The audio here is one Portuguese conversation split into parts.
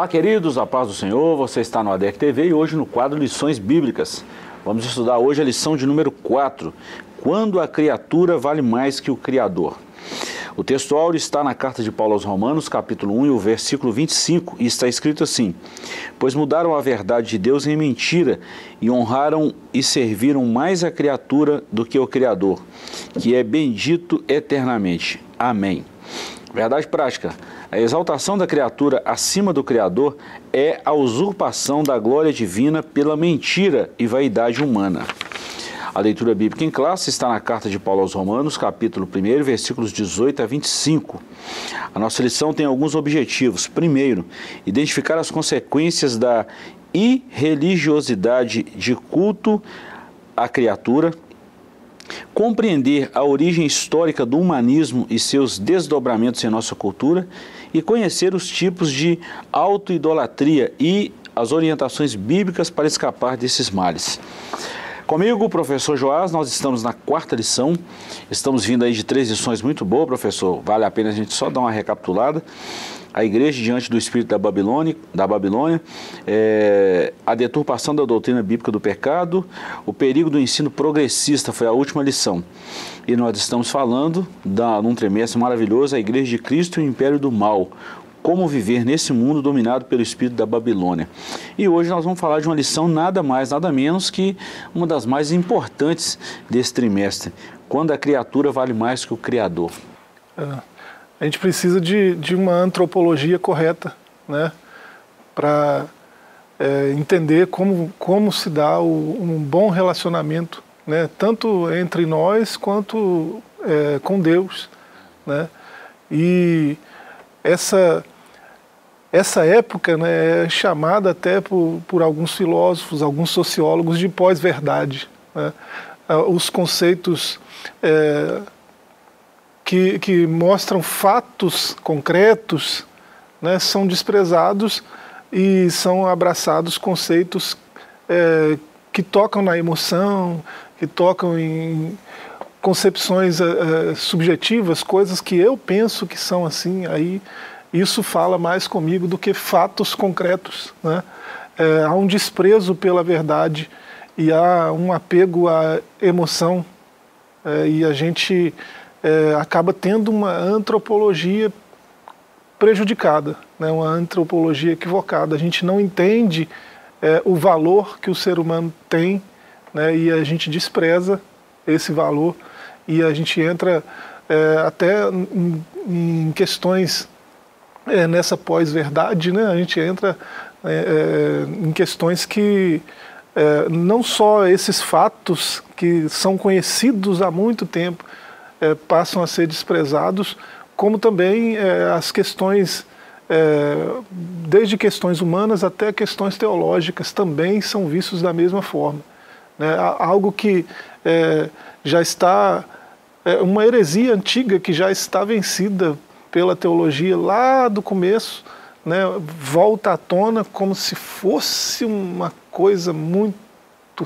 Olá, queridos, a paz do Senhor. Você está no ADEC TV e hoje no quadro Lições Bíblicas. Vamos estudar hoje a lição de número 4: Quando a criatura vale mais que o Criador. O texto áureo está na carta de Paulo aos Romanos, capítulo 1 e o versículo 25, e está escrito assim: Pois mudaram a verdade de Deus em mentira e honraram e serviram mais a criatura do que o Criador, que é bendito eternamente. Amém. Verdade prática. A exaltação da criatura acima do Criador é a usurpação da glória divina pela mentira e vaidade humana. A leitura bíblica em classe está na carta de Paulo aos Romanos, capítulo 1, versículos 18 a 25. A nossa lição tem alguns objetivos. Primeiro, identificar as consequências da irreligiosidade de culto à criatura compreender a origem histórica do humanismo e seus desdobramentos em nossa cultura e conhecer os tipos de autoidolatria e as orientações bíblicas para escapar desses males. Comigo, o professor Joás, nós estamos na quarta lição. Estamos vindo aí de três lições muito boas, professor. Vale a pena a gente só dar uma recapitulada a igreja diante do espírito da Babilônia, da Babilônia é, a deturpação da doutrina bíblica do pecado, o perigo do ensino progressista foi a última lição. E nós estamos falando, da, num trimestre maravilhoso, a igreja de Cristo e o império do mal. Como viver nesse mundo dominado pelo espírito da Babilônia. E hoje nós vamos falar de uma lição nada mais, nada menos que uma das mais importantes desse trimestre. Quando a criatura vale mais que o Criador. É a gente precisa de, de uma antropologia correta, né, para é, entender como, como se dá o, um bom relacionamento, né, tanto entre nós quanto é, com Deus, né, e essa essa época né, é chamada até por, por alguns filósofos, alguns sociólogos de pós-verdade. Né? Ah, os conceitos é, que, que mostram fatos concretos né, são desprezados e são abraçados conceitos é, que tocam na emoção, que tocam em concepções é, subjetivas, coisas que eu penso que são assim, aí isso fala mais comigo do que fatos concretos. Né? É, há um desprezo pela verdade e há um apego à emoção é, e a gente é, acaba tendo uma antropologia prejudicada, né, uma antropologia equivocada. A gente não entende é, o valor que o ser humano tem né, e a gente despreza esse valor e a gente entra é, até em, em questões é, nessa pós-verdade, né, a gente entra é, é, em questões que não só esses fatos que são conhecidos há muito tempo, é, passam a ser desprezados, como também é, as questões, é, desde questões humanas até questões teológicas, também são vistos da mesma forma. Né? Algo que já está, uma heresia antiga que já está vencida pela teologia lá do começo, né, volta à tona como se fosse uma coisa muito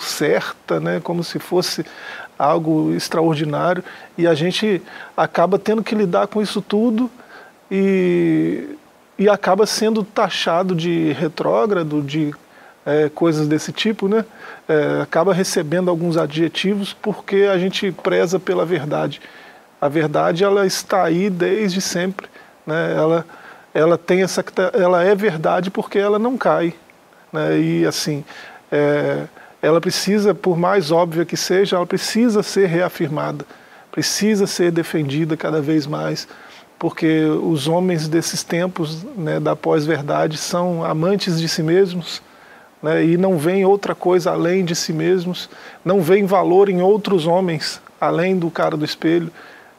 certa, né, como se fosse algo extraordinário, e a gente acaba tendo que lidar com isso tudo e, e acaba sendo taxado de retrógrado, de é, coisas desse tipo, né? É, acaba recebendo alguns adjetivos porque a gente preza pela verdade. A verdade ela está aí desde sempre, né? Ela ela tem essa ela é verdade porque ela não cai, né? E assim é, ela precisa, por mais óbvia que seja, ela precisa ser reafirmada, precisa ser defendida cada vez mais, porque os homens desses tempos né, da pós-verdade são amantes de si mesmos né, e não veem outra coisa além de si mesmos, não veem valor em outros homens além do cara do espelho,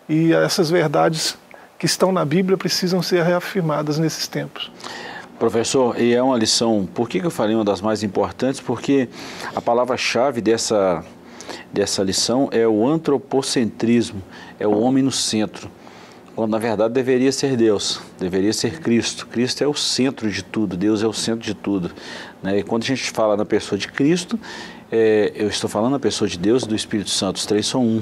e essas verdades que estão na Bíblia precisam ser reafirmadas nesses tempos. Professor, e é uma lição, por que, eu falei uma das mais importantes? Porque a palavra-chave dessa, dessa lição é o antropocentrismo, é o homem no centro. Quando na verdade deveria ser Deus, deveria ser Cristo. Cristo é o centro de tudo, Deus é o centro de tudo. Né? E quando a gente fala na pessoa de Cristo, é, eu estou falando na pessoa de Deus e do Espírito Santo, os três são um.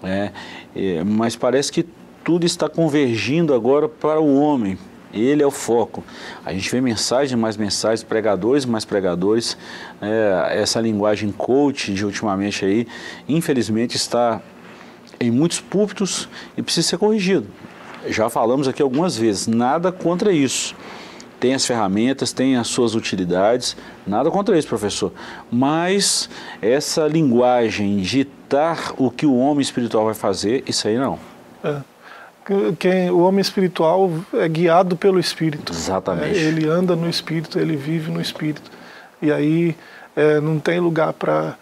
Né? É, mas parece que tudo está convergindo agora para o homem, Ele é o foco. A gente vê mensagens, mais mensagens, pregadores, mais pregadores. É, essa linguagem coach de ultimamente aí, infelizmente está em muitos púlpitos e precisa ser corrigido. Já falamos aqui algumas vezes, nada contra isso tem as ferramentas, tem as suas utilidades, nada contra isso, professor. Mas essa linguagem ditar o que o homem espiritual vai fazer, isso aí não. É. Quem, o homem espiritual é guiado pelo Espírito. Exatamente. É, ele anda no Espírito, ele vive no Espírito. E aí é, não tem lugar para,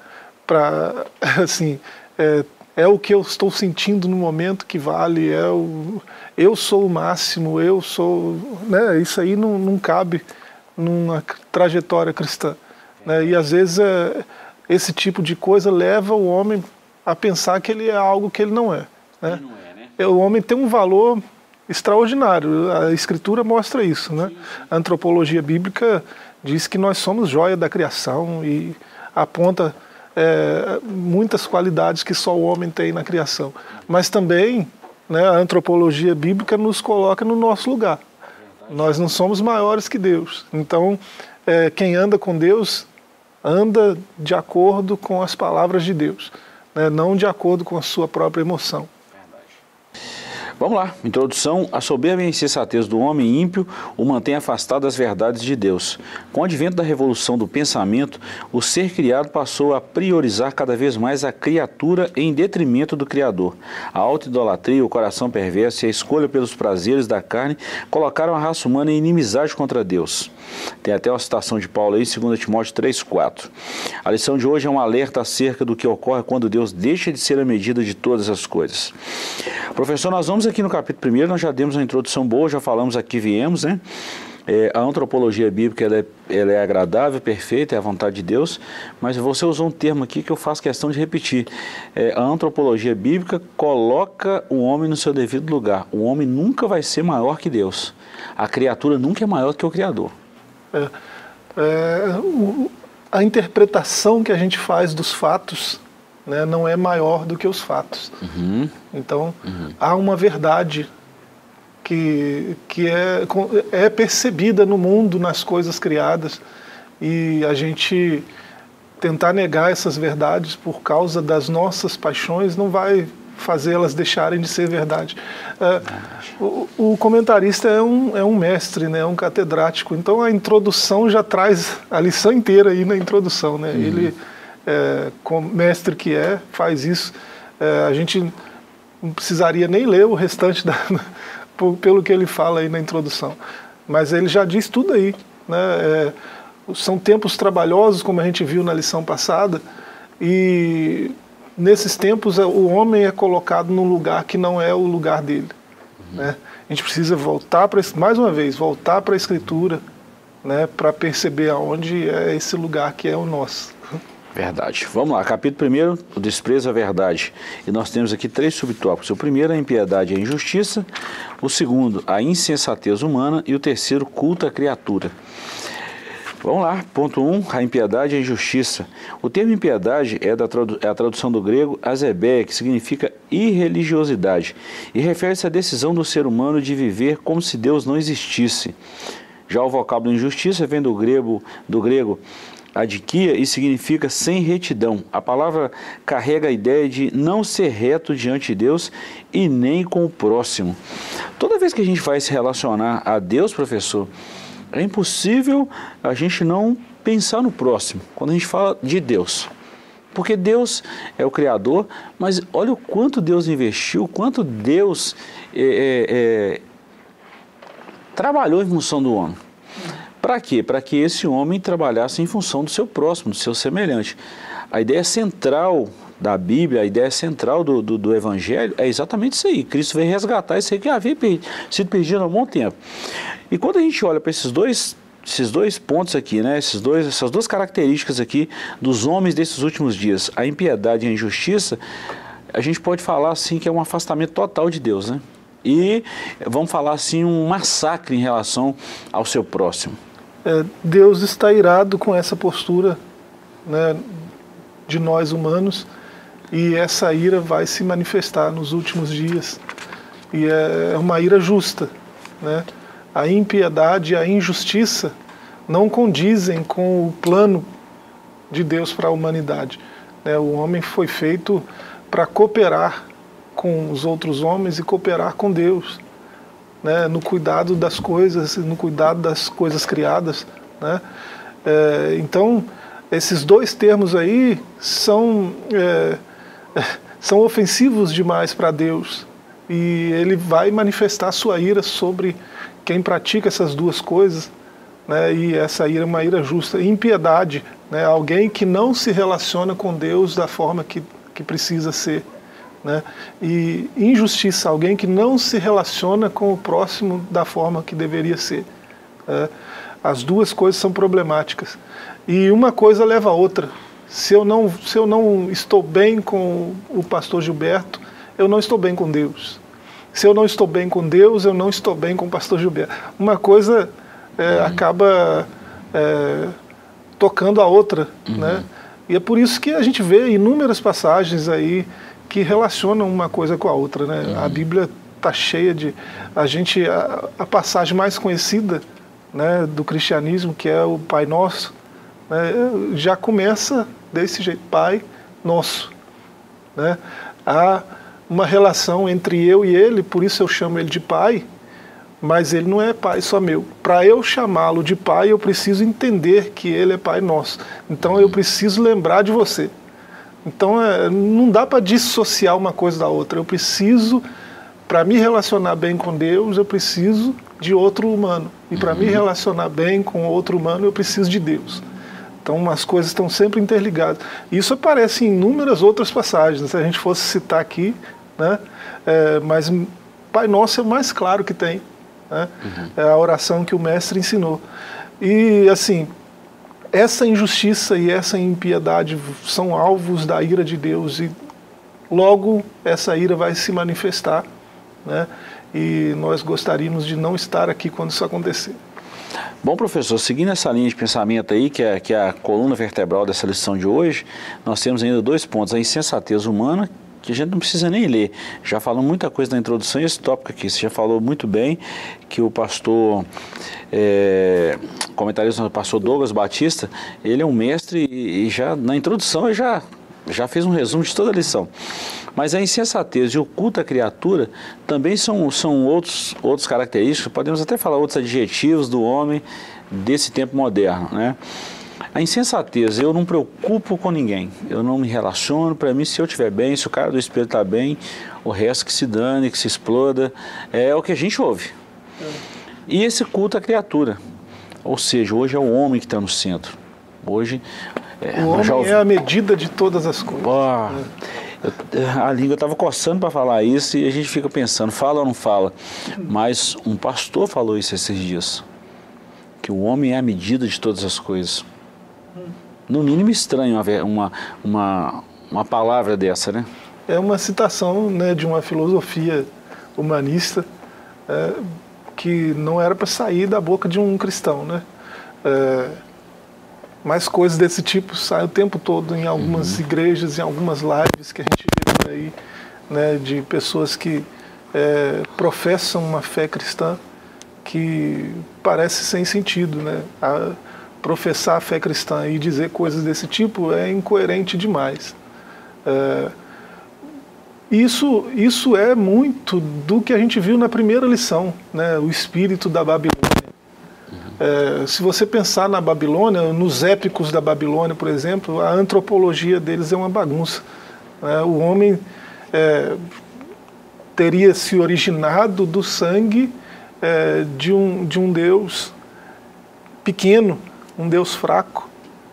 assim, é, é o que eu estou sentindo no momento que vale, é o, eu sou o máximo, eu sou. Né, isso aí não, não cabe numa trajetória cristã. Né, e às vezes é, esse tipo de coisa leva o homem a pensar que ele é algo que ele não é. Né? Não é, né? É, o homem tem um valor extraordinário, a Escritura mostra isso. Né? A antropologia bíblica diz que nós somos joia da criação e aponta é, muitas qualidades que só o homem tem na criação. Mas também né, a antropologia bíblica nos coloca no nosso lugar. Nós não somos maiores que Deus. Então, é, quem anda com Deus anda de acordo com as palavras de Deus, né, não de acordo com a sua própria emoção. Vamos lá, introdução. A soberba e a insensatez do homem ímpio o mantém afastado das verdades de Deus. Com o advento da revolução do pensamento, o ser criado passou a priorizar cada vez mais a criatura em detrimento do Criador. A auto-idolatria, o coração perverso e a escolha pelos prazeres da carne colocaram a raça humana em inimizade contra Deus. Tem até uma citação de Paulo aí, 2 Timóteo 3,4. A lição de hoje é um alerta acerca do que ocorre quando Deus deixa de ser a medida de todas as coisas. Professor, nós vamos aqui no capítulo 1, nós já demos uma introdução boa, já falamos aqui, viemos, né? É, a antropologia bíblica ela é, ela é, agradável, perfeita, é a vontade de Deus, mas você usou um termo aqui que eu faço questão de repetir. É, a antropologia bíblica coloca o homem no seu devido lugar. O homem nunca vai ser maior que Deus. A criatura nunca é maior que o Criador. É, é o, a interpretação que a gente faz dos fatos né, não é maior do que os fatos. Uhum. Então, uhum. há uma verdade que, que é, é percebida no mundo, nas coisas criadas, e a gente tentar negar essas verdades por causa das nossas paixões não vai fazê-las deixarem de ser verdade. É, o, o, comentarista é um, é um mestre, né, é um catedrático, então a introdução já traz a lição inteira aí na introdução. Né? Uhum. Ele é, como mestre que é, faz isso. É, a gente não precisaria nem ler o restante da, pelo que ele fala aí na introdução. Mas ele já diz tudo aí. Né? É, são tempos trabalhosos, como a gente viu na lição passada, e nesses tempos o homem é colocado num lugar que não é o lugar dele. Né? A gente precisa voltar para mais uma vez voltar para a escritura, né, para perceber aonde é esse lugar que é o nosso. Verdade. Vamos lá, capítulo 1, o desprezo à verdade. E nós temos aqui três subtópicos. O primeiro, a impiedade e a injustiça. O segundo, a insensatez humana. E o terceiro, culto à criatura. Vamos lá, ponto 1, um, a impiedade e a injustiça. O termo impiedade é, da é a tradução do grego azebé, que significa irreligiosidade, e refere-se à decisão do ser humano de viver como se Deus não existisse. Já o vocábulo injustiça vem do grego, do grego adiquia e significa sem retidão. A palavra carrega a ideia de não ser reto diante de Deus e nem com o próximo. Toda vez que a gente vai se relacionar a Deus, professor, é impossível a gente não pensar no próximo quando a gente fala de Deus. Porque Deus é o Criador, mas olha o quanto Deus investiu, quanto Deus é, é, é, trabalhou em função do homem. Para quê? Para que esse homem trabalhasse em função do seu próximo, do seu semelhante. A ideia central da Bíblia, a ideia central do, do, do, Evangelho é exatamente isso aí. Cristo veio resgatar isso aí que havia sido perdido há um bom tempo. E quando a gente olha para esses dois, esses dois pontos aqui, né, esses dois, essas duas características aqui dos homens desses últimos dias, a impiedade e a injustiça, a gente pode falar assim que é um afastamento total de Deus, né? E vamos falar assim um massacre em relação ao seu próximo é, Deus está irado com essa postura né, de nós humanos e essa ira vai se manifestar nos últimos dias e é, uma ira justa, né? a impiedade e a injustiça não condizem com o plano de Deus para a humanidade. Né? O homem foi feito para cooperar com os outros homens e cooperar com Deus, né? no cuidado das coisas, no cuidado das coisas criadas. Né? É, então, esses dois termos aí são, é, são ofensivos demais para Deus e ele vai manifestar sua ira sobre quem pratica essas duas coisas, né? e essa ira é uma ira justa. Impiedade, né? alguém que não se relaciona com Deus da forma que, que precisa ser. Né? E injustiça, alguém que não se relaciona com o próximo da forma que deveria ser. Né? As duas coisas são problemáticas. E uma coisa leva a outra. Se eu não, se eu não estou bem com o pastor Gilberto, eu não estou bem com Deus. Se eu não estou bem com Deus, eu não estou bem com o pastor Gilberto. Uma coisa é, uhum. acaba é, tocando a outra, uhum. né? E é por isso que a gente vê inúmeras passagens aí que relacionam uma coisa com a outra, né? Uhum. A Bíblia está cheia de a gente a, a, passagem mais conhecida, né, do cristianismo que é o Pai Nosso, né, já começa desse jeito, Pai Nosso, né? Há uma relação entre eu e ele, por isso eu chamo ele de pai, mas ele não é pai só meu. Para eu chamá-lo de pai, eu preciso entender que ele é pai nosso. Então eu preciso lembrar de você. Então é, não dá para dissociar uma coisa da outra. Eu preciso, para me relacionar bem com Deus, eu preciso de outro humano. E para uhum. me relacionar bem com outro humano, eu preciso de Deus. Então as coisas estão sempre interligadas. Isso aparece em inúmeras outras passagens. Se a gente fosse citar aqui, né? É, mas Pai Nosso é o mais claro que tem. Né? Uhum. É a oração que o mestre ensinou. E assim, essa injustiça e essa impiedade são alvos da ira de Deus e logo essa ira vai se manifestar, né? E nós gostaríamos de não estar aqui quando isso acontecer. Bom, professor, seguindo essa linha de pensamento aí, que é, que é a coluna vertebral dessa lição de hoje, nós temos ainda dois pontos: a insensatez humana, que a gente não precisa nem ler. Já falou muita coisa na introdução e esse tópico aqui. Você já falou muito bem que o pastor, é, comentarista do pastor Douglas Batista, ele é um mestre e, já na introdução ele já, já fez um resumo de toda a lição. Mas a insensatez e o culto à criatura também são, são outros, outros características, podemos até falar outros adjetivos do homem desse tempo moderno, né? A insensatez, eu não preocupo com ninguém, eu não me relaciono, para mim se eu estiver bem, se o cara do espelho está bem, o resto que se dane, que se exploda, é o que a gente ouve. E esse culto à criatura, ou seja, hoje é o homem que está no centro. Hoje é, o homem ouvi... é a medida de todas as coisas. Oh, a língua estava coçando para falar isso e a gente fica pensando, fala ou não fala? Mas um pastor falou isso esses dias, que o homem é a medida de todas as coisas no mínimo estranho uma, uma, uma palavra dessa, né? É uma citação né, de uma filosofia humanista é, que não era para sair da boca de um cristão, né? É, mas coisas desse tipo saem o tempo todo em algumas uhum. igrejas, em algumas lives que a gente vê por aí, né, de pessoas que é, professam uma fé cristã que parece sem sentido, né? A, professar a fé cristã e dizer coisas desse tipo é incoerente demais. É, isso, isso é muito do que a gente viu na primeira lição, né, o espírito da Babilônia. É, se você pensar na Babilônia, nos épicos da Babilônia, por exemplo, a antropologia deles é uma bagunça. É, o homem é, teria se originado do sangue é, de, um, de um Deus pequeno, um Deus fraco,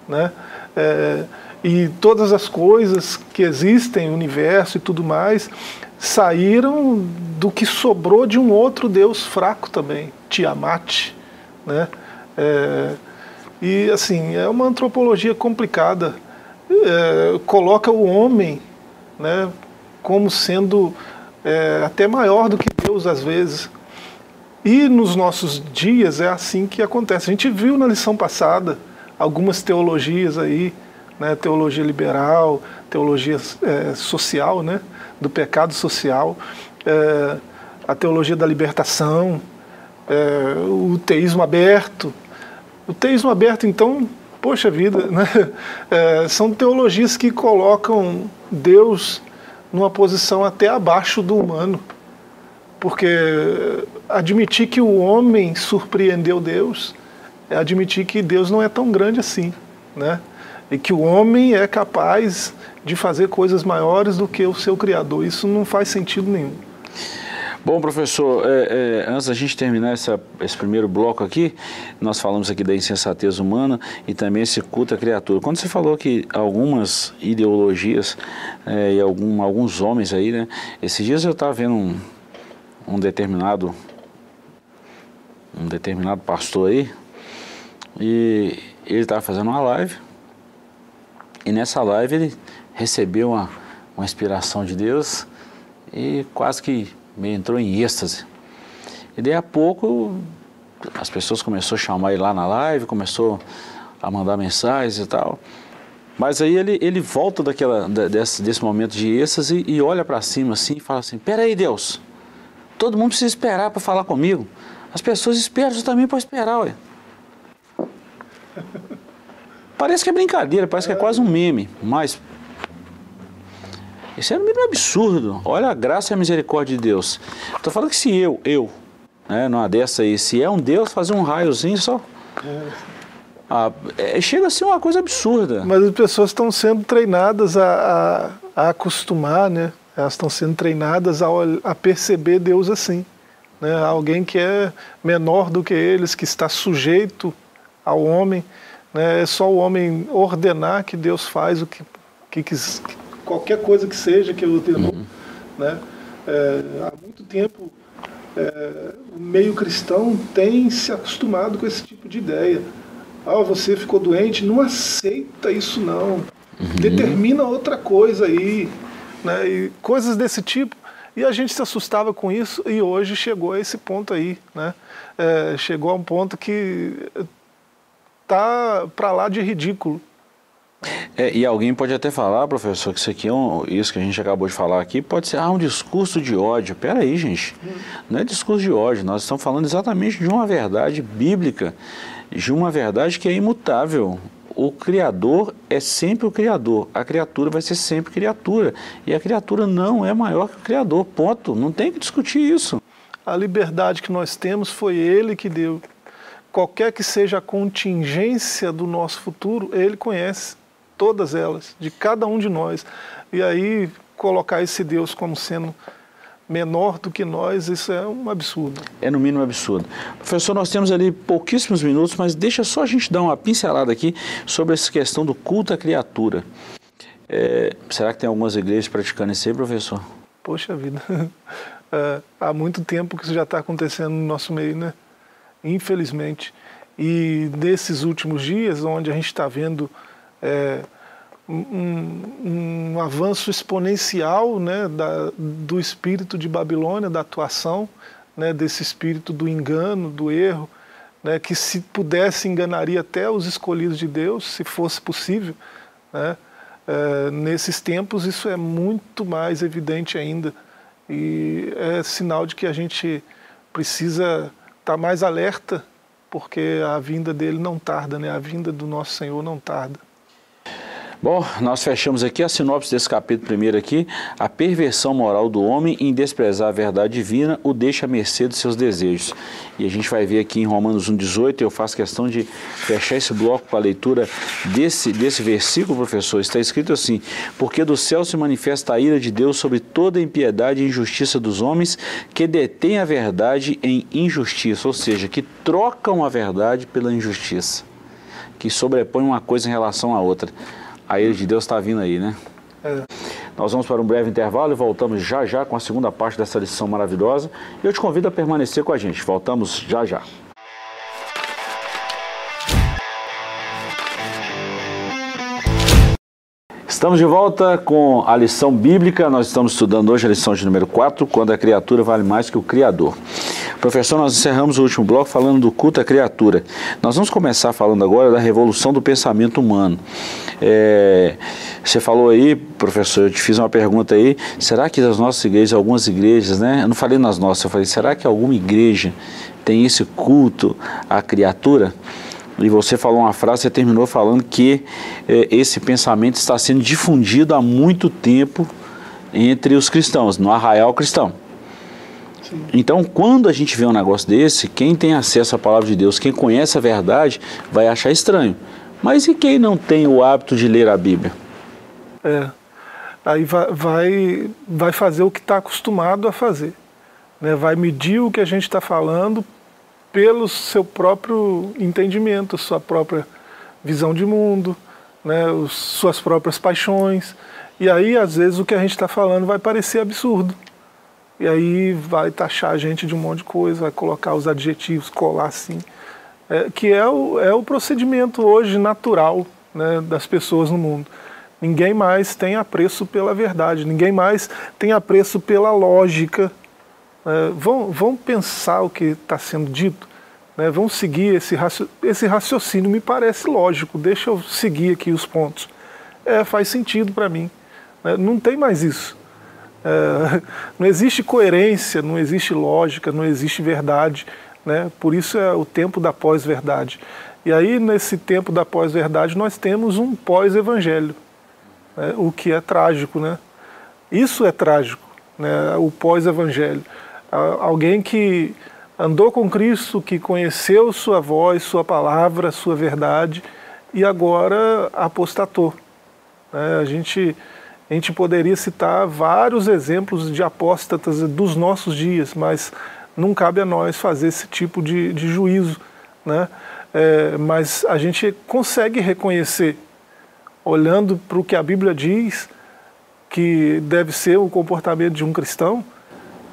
né? É, e todas as coisas que existem, o universo e tudo mais, saíram do que sobrou de um outro Deus fraco também, Tiamat, né? É, e assim é uma antropologia complicada, é, coloca o homem, né, como sendo é, até maior do que Deus às vezes. E nos nossos dias é assim que acontece. A gente viu na lição passada algumas teologias aí, né, teologia liberal, teologia é, social, né, do pecado social, é, a teologia da libertação, é, o teísmo aberto. O teísmo aberto, então, poxa vida, né? É, são teologias que colocam Deus numa posição até abaixo do humano. Porque admitir que o homem surpreendeu Deus é admitir que Deus não é tão grande assim, né? E que o homem é capaz de fazer coisas maiores do que o seu Criador. Isso não faz sentido nenhum. Bom, professor, é, é, antes da gente terminar essa, esse primeiro bloco aqui, nós falamos aqui da insensatez humana e também esse culto à criatura. Quando você falou que algumas ideologias é, e algum, alguns homens aí, né? Esses dias eu estava vendo um, um determinado um determinado pastor aí e ele estava fazendo uma live e nessa live ele recebeu uma, uma inspiração de Deus e quase que me entrou em êxtase. E daí a pouco as pessoas começaram a chamar ele lá na live, começou a mandar mensagens e tal. Mas aí ele, ele volta daquela, desse, desse momento de êxtase e olha para cima assim e fala assim: Peraí, Deus, todo mundo precisa esperar para falar comigo. As pessoas esperam, você também pode esperar, ué. Parece que é brincadeira, parece que é quase um meme, mas isso é um absurdo. Olha a graça e a misericórdia de Deus. Estou falando que se eu, eu, né, numa dessa aí, se é um Deus, fazer um raiozinho só. É. Ah, é, chega a ser uma coisa absurda. Mas as pessoas estão sendo treinadas a, a, a acostumar, né? Elas estão sendo treinadas a, a perceber Deus assim. Né? Alguém que é menor do que eles, que está sujeito ao homem. Né? É só o homem ordenar que Deus faz o que, que, que qualquer coisa que seja que eu ordenou. Uhum. Né? É, há muito tempo é, o meio cristão tem se acostumado com esse tipo de ideia. Ah, você ficou doente, não aceita isso não. Uhum. Determina outra coisa aí. Né? E coisas desse tipo. E a gente se assustava com isso e hoje chegou a esse ponto aí. Né? É, chegou a um ponto que tá para lá de ridículo. É, e alguém pode até falar, professor, que isso aqui é um, isso que a gente acabou de falar aqui, pode ser ah, um discurso de ódio. Pera aí, gente. Não é discurso de ódio, nós estamos falando exatamente de uma verdade bíblica, de uma verdade que é imutável. O Criador é sempre o Criador, a criatura vai ser sempre criatura. E a criatura não é maior que o Criador, ponto. Não tem que discutir isso. A liberdade que nós temos foi Ele que deu qualquer que seja a contingência do nosso futuro, Ele conhece todas elas, de cada um de nós. E aí colocar esse Deus como sendo menor do que nós, isso é um absurdo. É no mínimo absurdo. Professor, nós temos ali pouquíssimos minutos, mas deixa só a gente dar uma pincelada aqui sobre essa questão do culto à criatura. É, será que tem algumas igrejas praticando isso aí, professor? Poxa vida, é, há muito tempo que isso já está acontecendo no nosso meio, né? infelizmente. E nesses últimos dias, onde a gente está vendo é, um, um, avanço exponencial né, da, do espírito de Babilônia, da atuação né, desse espírito do engano, do erro, né, que se pudesse enganaria até os escolhidos de Deus, se fosse possível. Né, é, nesses tempos isso é muito mais evidente ainda e é sinal de que a gente precisa estar mais alerta, porque a vinda dele não tarda, né? a vinda do nosso Senhor não tarda. Bom, nós fechamos aqui a sinopse desse capítulo primeiro aqui. A perversão moral do homem em desprezar a verdade divina o deixa à mercê dos seus desejos. E a gente vai ver aqui em Romanos 1,18, eu faço questão de fechar esse bloco com a leitura desse, desse versículo, professor. Está escrito assim: Porque do céu se manifesta a ira de Deus sobre toda impiedade e injustiça dos homens que detêm a verdade em injustiça, ou seja, que trocam a verdade pela injustiça, que sobrepõem uma coisa em relação à outra a ira de Deus está vindo aí, né? É. Nós vamos para um breve intervalo e voltamos já já com a segunda parte dessa lição maravilhosa. E eu te convido a permanecer com a gente. Voltamos já já. Estamos de volta com a lição bíblica. Nós estamos estudando hoje a lição de número 4, quando a criatura vale mais que o Criador. Professor, nós encerramos o último bloco falando do culto à criatura. Nós vamos começar falando agora da revolução do pensamento humano. É, você falou aí, professor, eu te fiz uma pergunta aí, será que as nossas igrejas, algumas igrejas, né? Eu não falei nas nossas, eu falei, será que alguma igreja tem esse culto à criatura. E você falou uma frase, você terminou falando que eh, esse pensamento está sendo difundido há muito tempo entre os cristãos, no arraial cristão. Sim. Então, quando a gente vê um negócio desse, quem tem acesso à palavra de Deus, quem conhece a verdade, vai achar estranho. Mas e quem não tem o hábito de ler a Bíblia? É. Aí vai, vai, vai fazer o que está acostumado a fazer. Né? Vai medir o que a gente está falando pelo seu próprio entendimento, sua própria visão de mundo, né? Os, suas próprias paixões. E aí, às vezes, o que a gente está falando vai parecer absurdo. E aí vai taxar a gente de um monte de coisa, vai colocar os adjetivos, colar assim. É, que é o, é o procedimento hoje natural né, das pessoas no mundo. Ninguém mais tem apreço pela verdade, ninguém mais tem apreço pela lógica. É, vão, vão pensar o que está sendo dito, né, vão seguir esse, raci esse raciocínio, me parece lógico, deixa eu seguir aqui os pontos. É, faz sentido para mim. Né, não tem mais isso. É, não existe coerência, não existe lógica, não existe verdade. Né? Por isso é o tempo da pós-verdade. E aí, nesse tempo da pós-verdade, nós temos um pós-evangelho né, o que é trágico. Né? Isso é trágico, né, o pós-evangelho. Alguém que andou com Cristo, que conheceu sua voz, sua palavra, sua verdade e agora apostatou. Né? A, gente, a gente poderia citar vários exemplos de apóstatas dos nossos dias, mas não cabe a nós fazer esse tipo de, de juízo. Né? É, mas a gente consegue reconhecer olhando para o que a Bíblia diz que deve ser o comportamento de um cristão,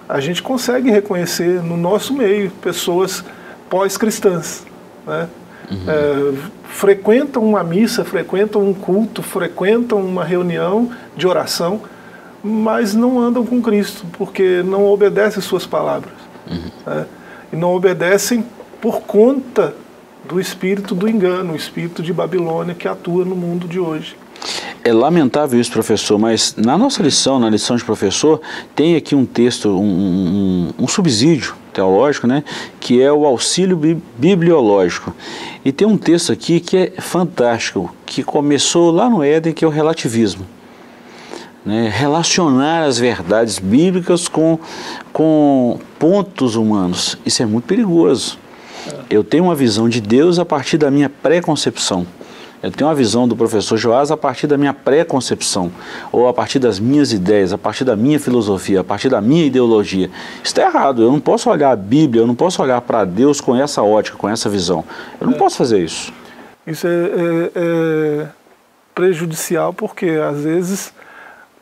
a gente consegue reconhecer no nosso meio pessoas pós-cristãs. Né? Uhum. É, frequentam uma missa, frequentam um culto, frequentam uma reunião de oração, mas não andam com Cristo, porque não obedecem suas palavras. Uhum. Né? E não obedecem por conta do espírito do engano, o espírito de Babilônia que atua no mundo de hoje. É lamentável isso, professor, mas na nossa lição, na lição de professor, tem aqui um texto, um, um, um subsídio teológico, né, que é o auxílio bibliológico. E tem um texto aqui que é fantástico, que começou lá no Éden, que é o relativismo. Né, relacionar as verdades bíblicas com, com pontos humanos. Isso é muito perigoso. Eu tenho uma visão de Deus a partir da minha pré-concepção. Eu tenho uma visão do professor Joás a partir da minha pré-concepção, ou a partir das minhas ideias, a partir da minha filosofia, a partir da minha ideologia. Isso está errado. Eu não posso olhar a Bíblia, eu não posso olhar para Deus com essa ótica, com essa visão. Eu não é. posso fazer isso. Isso é, é, é prejudicial porque, às vezes,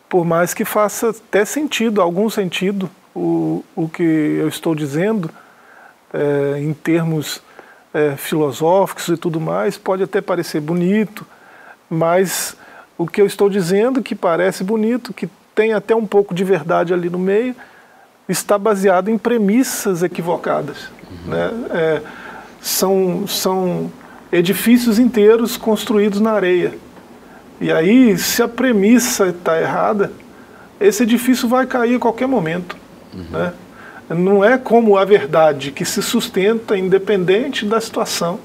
por mais que faça até sentido, algum sentido, o, o que eu estou dizendo, é, em termos é, filosóficos e tudo mais, pode até parecer bonito, mas o que eu estou dizendo, que parece bonito, que tem até um pouco de verdade ali no meio, está baseado em premissas equivocadas. Uhum. Né? É, são, são edifícios inteiros construídos na areia. E aí, se a premissa está errada, esse edifício vai cair a qualquer momento. Uhum. Né? não é como a verdade que se sustenta independente da situação.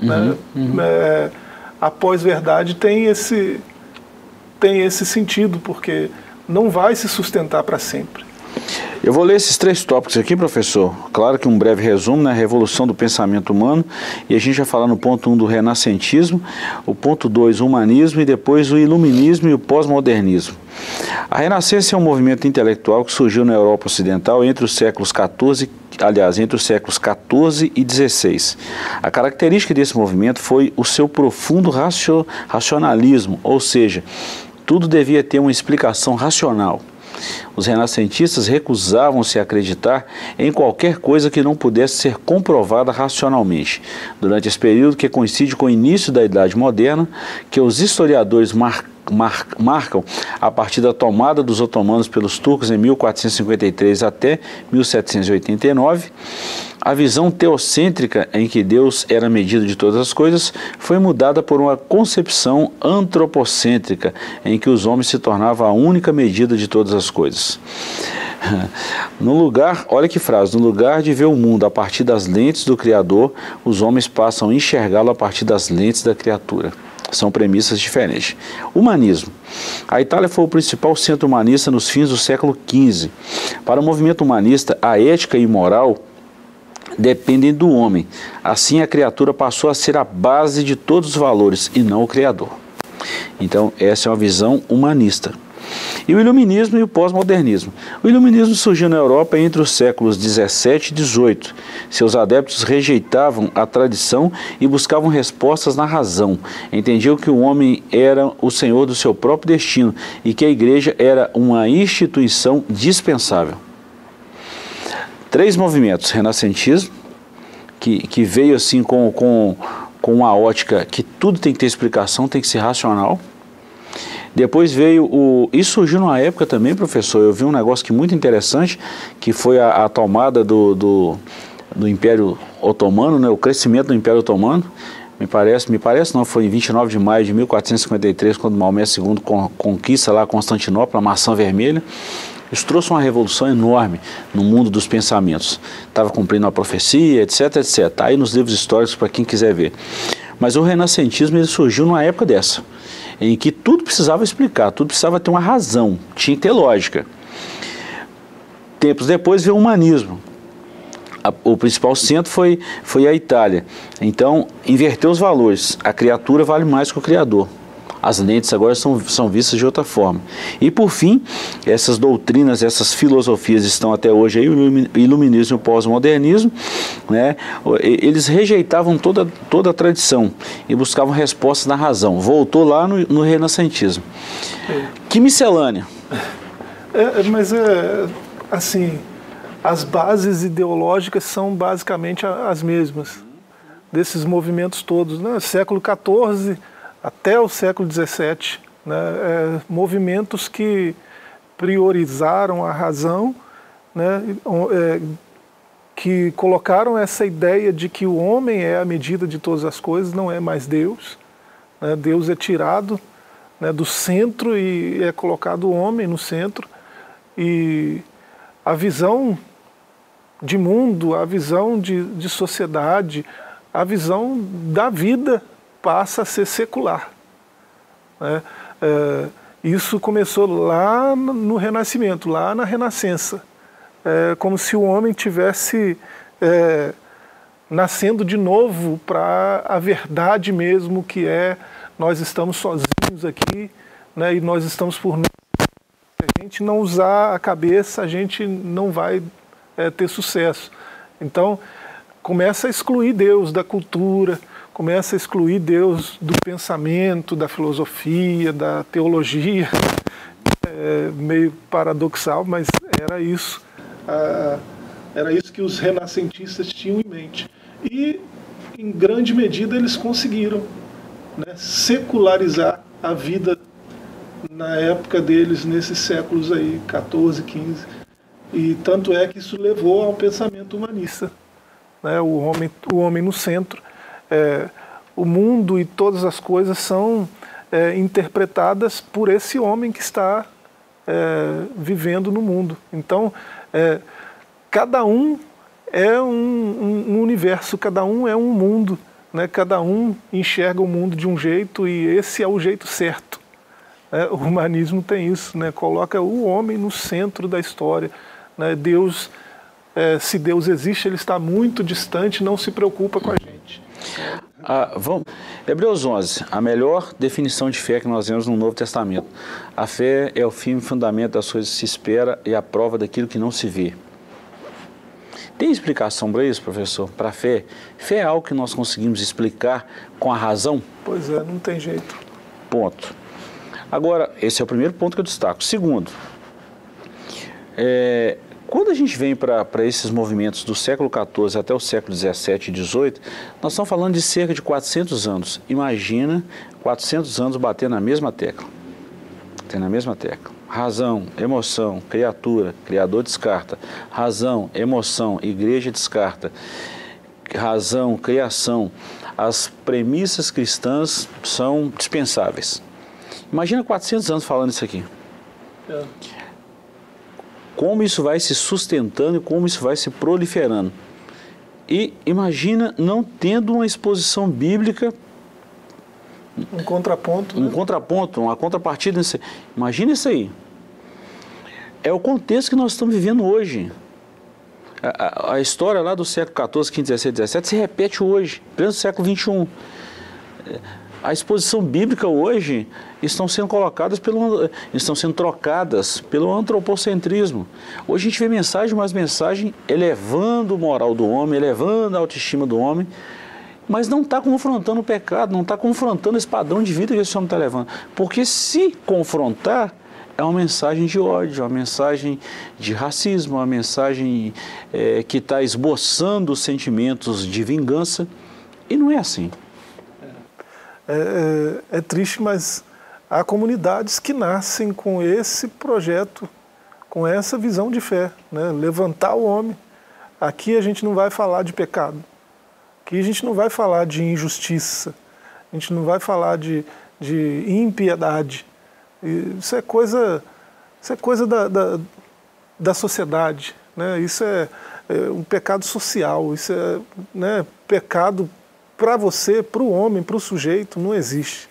Uhum, né? uhum. É, a pós-verdade tem esse, tem esse sentido, porque não vai se sustentar para sempre. Eu vou ler esses três tópicos aqui, professor. Claro que um breve resumo, né? Revolução do pensamento humano. E a gente vai falar no ponto 1 um do renascentismo, o ponto 2, o humanismo, e depois o iluminismo e o pós-modernismo. A Renascença é um movimento intelectual que surgiu na Europa Ocidental entre os séculos XIV, aliás, entre os séculos XIV e XVI. A característica desse movimento foi o seu profundo racionalismo, ou seja, tudo devia ter uma explicação racional. Os renascentistas recusavam-se a acreditar em qualquer coisa que não pudesse ser comprovada racionalmente. Durante esse período, que coincide com o início da Idade Moderna, que os historiadores marcaram mar, marcam a partir da tomada dos otomanos pelos turcos em 1453 até 1789, A visão teocêntrica em que Deus era medida de todas as coisas foi mudada por uma concepção antropocêntrica em que os homens se tornavam a única medida de todas as coisas. No lugar, olha que frase, no lugar de ver o mundo a partir das lentes do Criador, os homens passam a enxergá-lo a partir das lentes da criatura. São premissas diferentes. Humanismo. A Itália foi o principal centro humanista nos fins do século XV. Para o movimento humanista, a ética e moral dependem do homem. Assim, a criatura passou a ser a base de todos os valores e não o Criador. Então, essa é uma visão humanista. E o iluminismo e o pós-modernismo. O iluminismo surgiu na Europa entre os séculos 17 e 18. Seus adeptos rejeitavam a tradição e buscavam respostas na razão. Entendiam que o homem era o senhor do seu próprio destino e que a igreja era uma instituição dispensável. Três movimentos: renascentismo, que, que veio assim com, com, com uma ótica que tudo tem que ter explicação, tem que ser racional depois veio o. Isso surgiu numa época também, professor. Eu vi um negócio que muito interessante, que foi a, a tomada do, do, do, Império Otomano, né, o crescimento do Império Otomano. Me parece, me parece não, foi em 29 de maio de 1453, quando Maomé II conquista lá Constantinopla, a maçã vermelha. Isso trouxe uma revolução enorme no mundo dos pensamentos. Estava cumprindo a profecia, etc, etc. Está aí nos livros históricos para quem quiser ver. Mas o renascentismo ele surgiu numa época dessa em que tudo precisava explicar, tudo precisava ter uma razão, tinha que ter lógica. Tempos depois veio o humanismo. o principal centro foi, foi a Itália. Então, inverteu os valores. A criatura vale mais que o criador as lentes agora são, são vistas de outra forma. E por fim, essas doutrinas, essas filosofias estão até hoje aí, o iluminismo e o pós-modernismo, né? eles rejeitavam toda, toda a tradição e buscavam respostas na razão. Voltou lá no, no renascentismo. É. Que miscelânea? É, mas é assim, as bases ideológicas são basicamente as mesmas desses movimentos todos. Né? Século XIV até o século XVII, né, é, movimentos que priorizaram a razão, né, é, que colocaram essa ideia de que o homem é a medida de todas as coisas, não é mais Deus. Né, Deus é tirado né, do centro e é colocado o homem no centro. E a visão de mundo, a visão de, de sociedade, a visão da vida passa a ser secular. Né? É, isso começou lá no Renascimento, lá na Renascença, é, como se o homem tivesse é, nascendo de novo para a verdade mesmo que é nós estamos sozinhos aqui né, e nós estamos por nós. Se a gente não usar a cabeça, a gente não vai é, ter sucesso. Então, começa a excluir Deus da cultura, começa a excluir Deus do pensamento, da filosofia, da teologia. É meio paradoxal, mas era isso. Ah, era isso que os renascentistas tinham em mente. E, em grande medida, eles conseguiram né, secularizar a vida na época deles, nesses séculos aí, 14, 15. E tanto é que isso levou ao pensamento humanista. Né, o, homem, o homem no centro é, o mundo e todas as coisas são é, interpretadas por esse homem que está é, vivendo no mundo. Então, é, cada um é um, um, um, universo, cada um é um mundo, né? cada um enxerga o mundo de um jeito e esse é o jeito certo. É, o humanismo tem isso, né? coloca o homem no centro da história. Né? Deus, é, se Deus existe, ele está muito distante, não se preocupa com a gente. Ah, vamos, Hebreus 11, a melhor definição de fé que nós vemos no Novo Testamento. A fé é o firme fundamento das coisas que se espera e a prova daquilo que não se vê. Tem explicação para isso, professor? Para a fé? Fé é algo que nós conseguimos explicar com a razão? Pois é, não tem jeito. Ponto. Agora, esse é o primeiro ponto que eu destaco. Segundo, é, quando a gente vem para esses movimentos do século XIV até o século XVII e XVIII, nós estamos falando de cerca de 400 anos. Imagina 400 anos bater na mesma tecla. Bater na mesma tecla. razão, emoção, criatura, criador descarta. Razão, emoção, igreja descarta. Razão, criação. As premissas cristãs são dispensáveis. Imagina 400 anos falando isso aqui. É. Como isso vai se sustentando e como isso vai se proliferando. E imagina não tendo uma exposição bíblica um contraponto. Um né? contraponto, uma contrapartida. Imagina isso aí. É o contexto que nós estamos vivendo hoje. A, a, a história lá do século XIV, XV, XVI, XVII se repete hoje, pleno século XXI. A exposição bíblica hoje estão sendo colocadas pelo, estão sendo trocadas pelo antropocentrismo. Hoje a gente vê mensagem, mas mensagem elevando o moral do homem, elevando a autoestima do homem, mas não está confrontando o pecado, não está confrontando esse padrão de vida que esse homem está levando. Porque se confrontar, é uma mensagem de ódio, uma mensagem de racismo, uma mensagem é, que está esboçando sentimentos de vingança. E não é assim. É, é, é triste, mas há comunidades que nascem com esse projeto, com essa visão de fé, né? levantar o homem. Aqui a gente não vai falar de pecado, Aqui a gente não vai falar de injustiça, a gente não vai falar de, de impiedade. Isso é coisa, isso é coisa da, da, da sociedade. Né? Isso é, é, um pecado social, isso é né, pecado para você, para o homem, para o sujeito, não existe.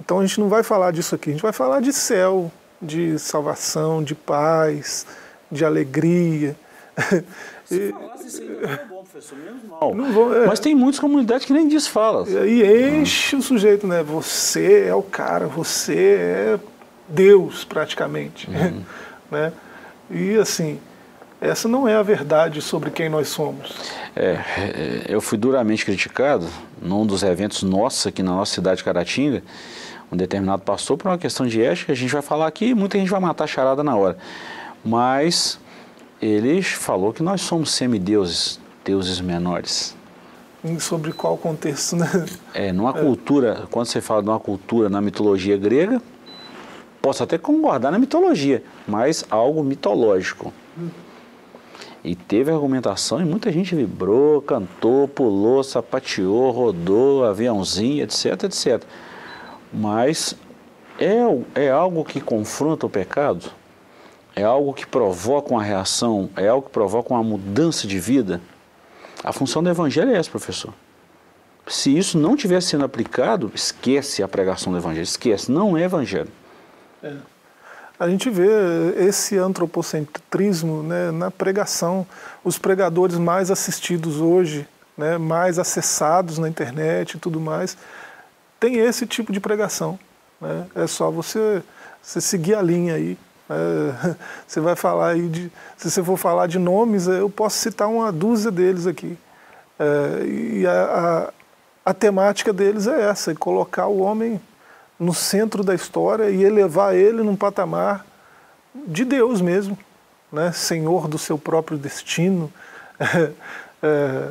Então a gente não vai falar disso aqui, a gente vai falar de céu, de salvação, de paz, de alegria. Se falasse isso aí, não é bom, professor, menos mal. Não vou, é. Mas tem muitas comunidades que nem disso falam. E enche o sujeito, né? Você é o cara, você é Deus, praticamente. Uhum. né? E assim, essa não é a verdade sobre quem nós somos. É, é, eu fui duramente criticado num dos eventos nossos aqui na nossa cidade de Caratinga, um determinado pastor por uma questão de ética, a gente vai falar aqui, muita gente vai matar a charada na hora. Mas ele falou que nós somos semideuses, deuses menores. E sobre qual contexto, né? É, numa é. cultura, quando você fala de uma cultura na mitologia grega, posso até concordar na mitologia, mas algo mitológico. Hum. E teve argumentação e muita gente vibrou, cantou, pulou, sapateou, rodou, aviãozinho, etc, etc. Mas é, é algo que confronta o pecado? é algo que provoca uma reação, é algo que provoca uma mudança de vida. A função do evangelho é essa, professor. Se isso não estiver sendo aplicado, esquece a pregação do evangelho, esquece, não é evangelho. É. A gente vê esse antropocentrismo né, na pregação. Os pregadores mais assistidos hoje, né, mais acessados na internet e tudo mais, tem esse tipo de pregação. Né? É só você, você seguir a linha aí. É, você vai falar aí de. Se você for falar de nomes, eu posso citar uma dúzia deles aqui. É, e a, a, a, temática deles é essa: é colocar o homem no centro da história e elevar ele num patamar de Deus mesmo, né? senhor do seu próprio destino, é,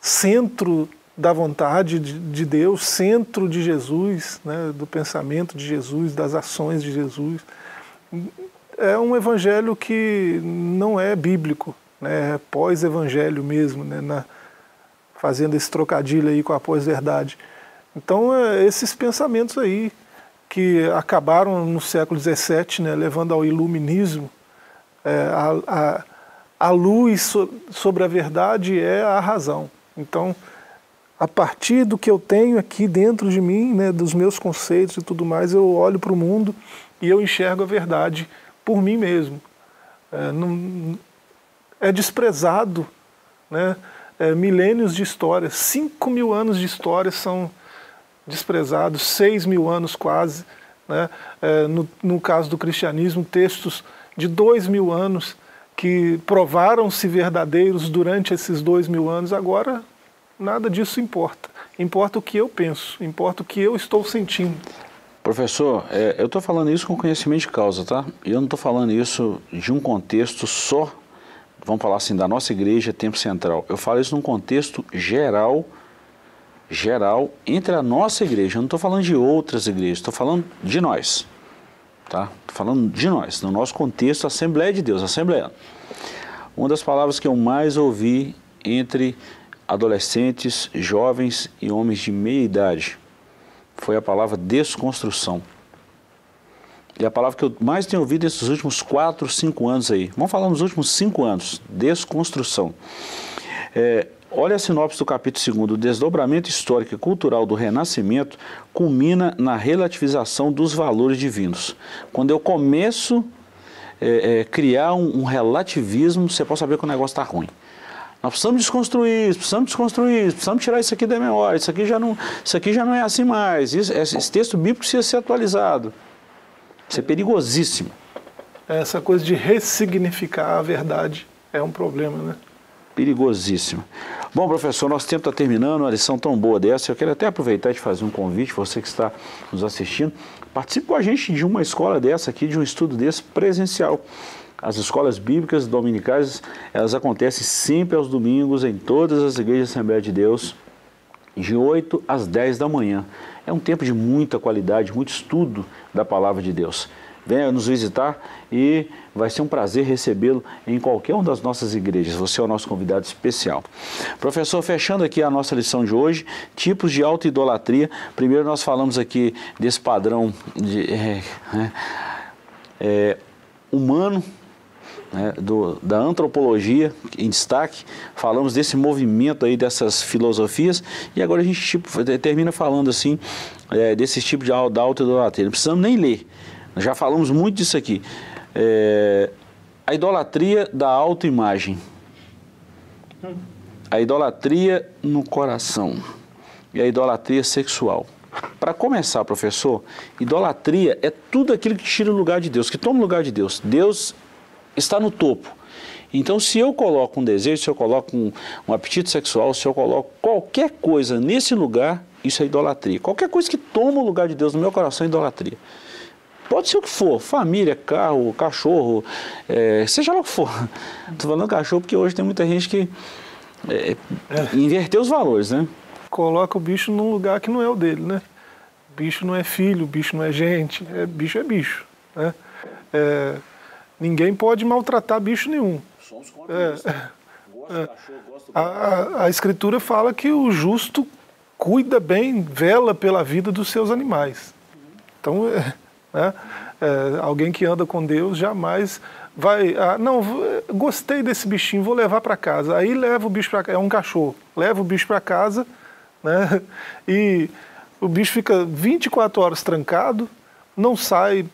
centro da vontade de, de, Deus, centro de Jesus, né? do pensamento de Jesus, das ações de Jesus é um evangelho que não é bíblico, né? é pós-evangelho mesmo, né? Na, fazendo esse trocadilho aí com a pós-verdade. Então, é, esses pensamentos aí que acabaram no século XVII, né? levando ao iluminismo, é, a, a, a luz so, sobre a verdade é a razão. Então, a partir do que eu tenho aqui dentro de mim, né, dos meus conceitos e tudo mais, eu olho para o mundo e eu enxergo a verdade por mim mesmo. É, não, é desprezado, né? É, milênios de história, cinco mil anos de história são desprezados, seis mil anos quase. Né? É, no, no caso do cristianismo, textos de dois mil anos que provaram-se verdadeiros durante esses dois mil anos, agora nada disso importa. Importa o que eu penso, importa o que eu estou sentindo. Professor, é, eu estou falando isso com conhecimento de causa, tá? Eu não estou falando isso de um contexto só, vamos falar assim, da nossa igreja, tempo central. Eu falo isso num contexto geral, geral, entre a nossa igreja. Eu não estou falando de outras igrejas, estou falando de nós. tá? Falando de nós, no nosso contexto, Assembleia de Deus, Assembleia. Uma das palavras que eu mais ouvi entre adolescentes, jovens e homens de meia idade foi a palavra desconstrução. E a palavra que eu mais tenho ouvido nesses últimos quatro, cinco anos aí. Vamos falar nos últimos cinco anos, desconstrução. É, olha a sinopse do capítulo 2. O desdobramento histórico e cultural do Renascimento culmina na relativização dos valores divinos. Quando eu começo a é, é, criar um, um relativismo, você pode saber que o negócio está ruim. Nós precisamos desconstruir isso, precisamos desconstruir isso, precisamos tirar isso aqui da memória, isso aqui já não, isso aqui já não é assim mais, isso, esse texto bíblico precisa ser atualizado. Isso é perigosíssimo. Essa coisa de ressignificar a verdade é um problema, né? Perigosíssimo. Bom, professor, nosso tempo está terminando, uma lição tão boa dessa. Eu quero até aproveitar e te fazer um convite, você que está nos assistindo, participe com a gente de uma escola dessa aqui, de um estudo desse presencial. As escolas bíblicas dominicais, elas acontecem sempre aos domingos em todas as igrejas da Assembleia de Deus, de 8 às 10 da manhã. É um tempo de muita qualidade, muito estudo da palavra de Deus. Venha nos visitar e vai ser um prazer recebê-lo em qualquer uma das nossas igrejas. Você é o nosso convidado especial. Professor, fechando aqui a nossa lição de hoje, tipos de auto-idolatria. Primeiro nós falamos aqui desse padrão de, é, é, humano né, do, da antropologia em destaque, falamos desse movimento aí, dessas filosofias, e agora a gente tipo, termina falando assim, é, desse tipo de auto-idolatria. Não precisamos nem ler, já falamos muito disso aqui. É, a idolatria da autoimagem. A idolatria no coração. E a idolatria sexual. Para começar, professor, idolatria é tudo aquilo que tira o lugar de Deus, que toma o lugar de Deus. Deus está no topo. Então, se eu coloco um desejo, se eu coloco um, um, apetite sexual, se eu coloco qualquer coisa nesse lugar, isso é idolatria. Qualquer coisa que toma o lugar de Deus no meu coração é idolatria. Pode ser o que for, família, carro, cachorro, é, seja lá o que for. Estou falando cachorro porque hoje tem muita gente que é, é. inverteu os valores, né? Coloca o bicho num lugar que não é o dele, né? Bicho não é filho, bicho não é gente, é, bicho é bicho. Né? É, Ninguém pode maltratar bicho nenhum. Somos é, é, a, a, a Escritura fala que o justo cuida bem, vela pela vida dos seus animais. Então, é, né, é, alguém que anda com Deus jamais vai. Ah, não, gostei desse bichinho, vou levar para casa. Aí leva o bicho para casa, é um cachorro, leva o bicho para casa, né, e o bicho fica 24 horas trancado, não sai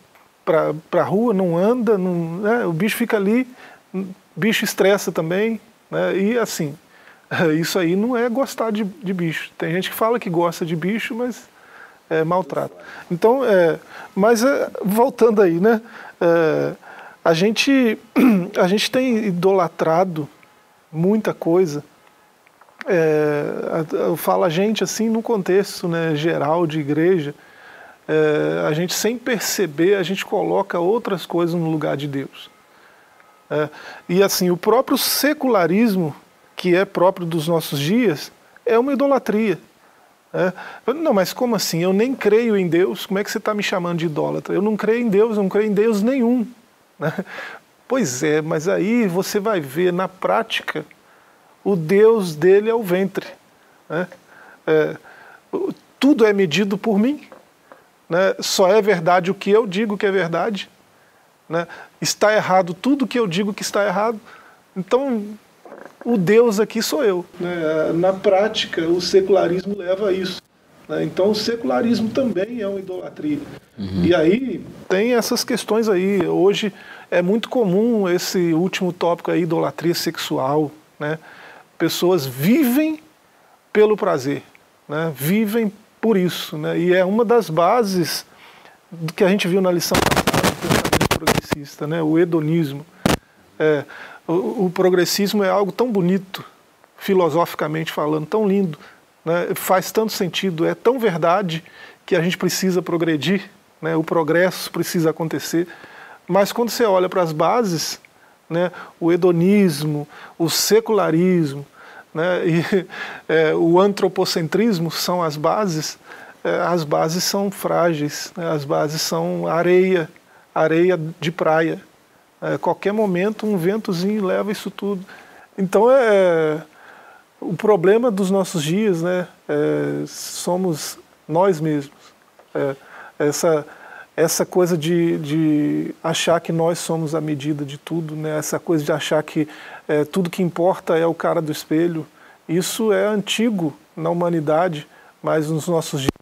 para a rua, não anda, não, né? o bicho fica ali, bicho estressa também, né? e assim, isso aí não é gostar de, de, bicho. Tem gente que fala que gosta de bicho, mas é maltrata. Então, é, mas é, voltando aí, né? É, a gente a gente tem idolatrado muita coisa. É, eu falo a gente assim no contexto né, geral de igreja a gente sem perceber, a gente coloca outras coisas no lugar de Deus. E assim, o próprio secularismo, que é próprio dos nossos dias, é uma idolatria. É, não, mas como assim? Eu nem creio em Deus, como é que você está me chamando de idólatra? Eu não creio em Deus, eu não creio em Deus nenhum. Né? Pois é, mas aí você vai ver na prática, o Deus dele é o ventre. Né? É, tudo é medido por mim né, só é verdade o que eu digo que é verdade, né, está errado tudo que eu digo que está errado. Então, o Deus aqui sou eu. Né? Na prática, o secularismo leva a isso. Né? Então, o secularismo também é uma idolatria. Uhum. E aí tem essas questões aí. Hoje é muito comum esse último tópico aí, idolatria sexual. Né? Pessoas vivem pelo prazer, né? vivem por isso. Né? E é uma das bases do que a gente viu na lição passada do pensamento progressista, né? o hedonismo. É, o, o, progressismo é algo tão bonito, filosoficamente falando, tão lindo, né? faz tanto sentido, é tão verdade que a gente precisa progredir, né? o progresso precisa acontecer. Mas quando você olha para as bases, né? o hedonismo, o secularismo, né, e é, o antropocentrismo são as bases, é, as bases são frágeis, né, as bases são areia areia de praia. É, qualquer momento um ventozinho leva isso tudo. Então é o problema dos nossos dias, né? É, somos nós mesmos. É, essa essa coisa de, de achar que nós somos a medida de tudo, né? Essa coisa de achar que é, tudo que importa é o cara do espelho. Isso é antigo na humanidade, mas nos nossos dias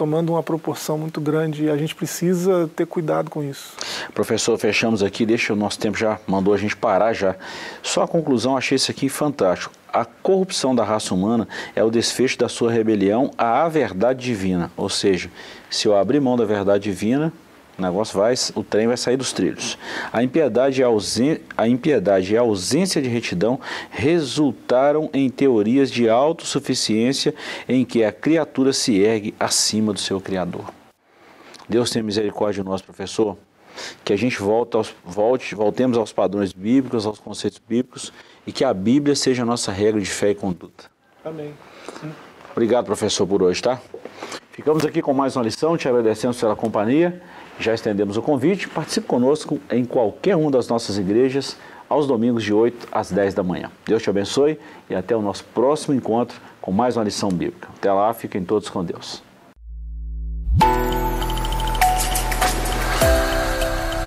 tomando uma proporção muito grande e a gente precisa ter cuidado com isso. Professor, fechamos aqui, deixa o nosso tempo já mandou a gente parar já. Só a conclusão, achei isso aqui fantástico. A corrupção da raça humana é o desfecho da sua rebelião à verdade divina. Ou seja, se eu abrir mão da verdade divina, o negócio vai, o trem vai sair dos trilhos. A impiedade e a, impiedade e a ausência de retidão resultaram em teorias de autossuficiência em que a criatura se ergue acima do seu Criador. Deus tem misericórdia de nós, professor. Que a gente volta aos, volte, voltemos aos padrões bíblicos, aos conceitos bíblicos e que a Bíblia seja a nossa regra de fé e conduta. Amém. Obrigado, professor, por hoje, tá? Ficamos aqui com mais uma lição, te agradecemos pela companhia. Já estendemos o convite, participe conosco em qualquer uma das nossas igrejas, aos domingos de 8 às 10 da manhã. Deus te abençoe e até o nosso próximo encontro com mais uma lição bíblica. Até lá, fiquem todos com Deus.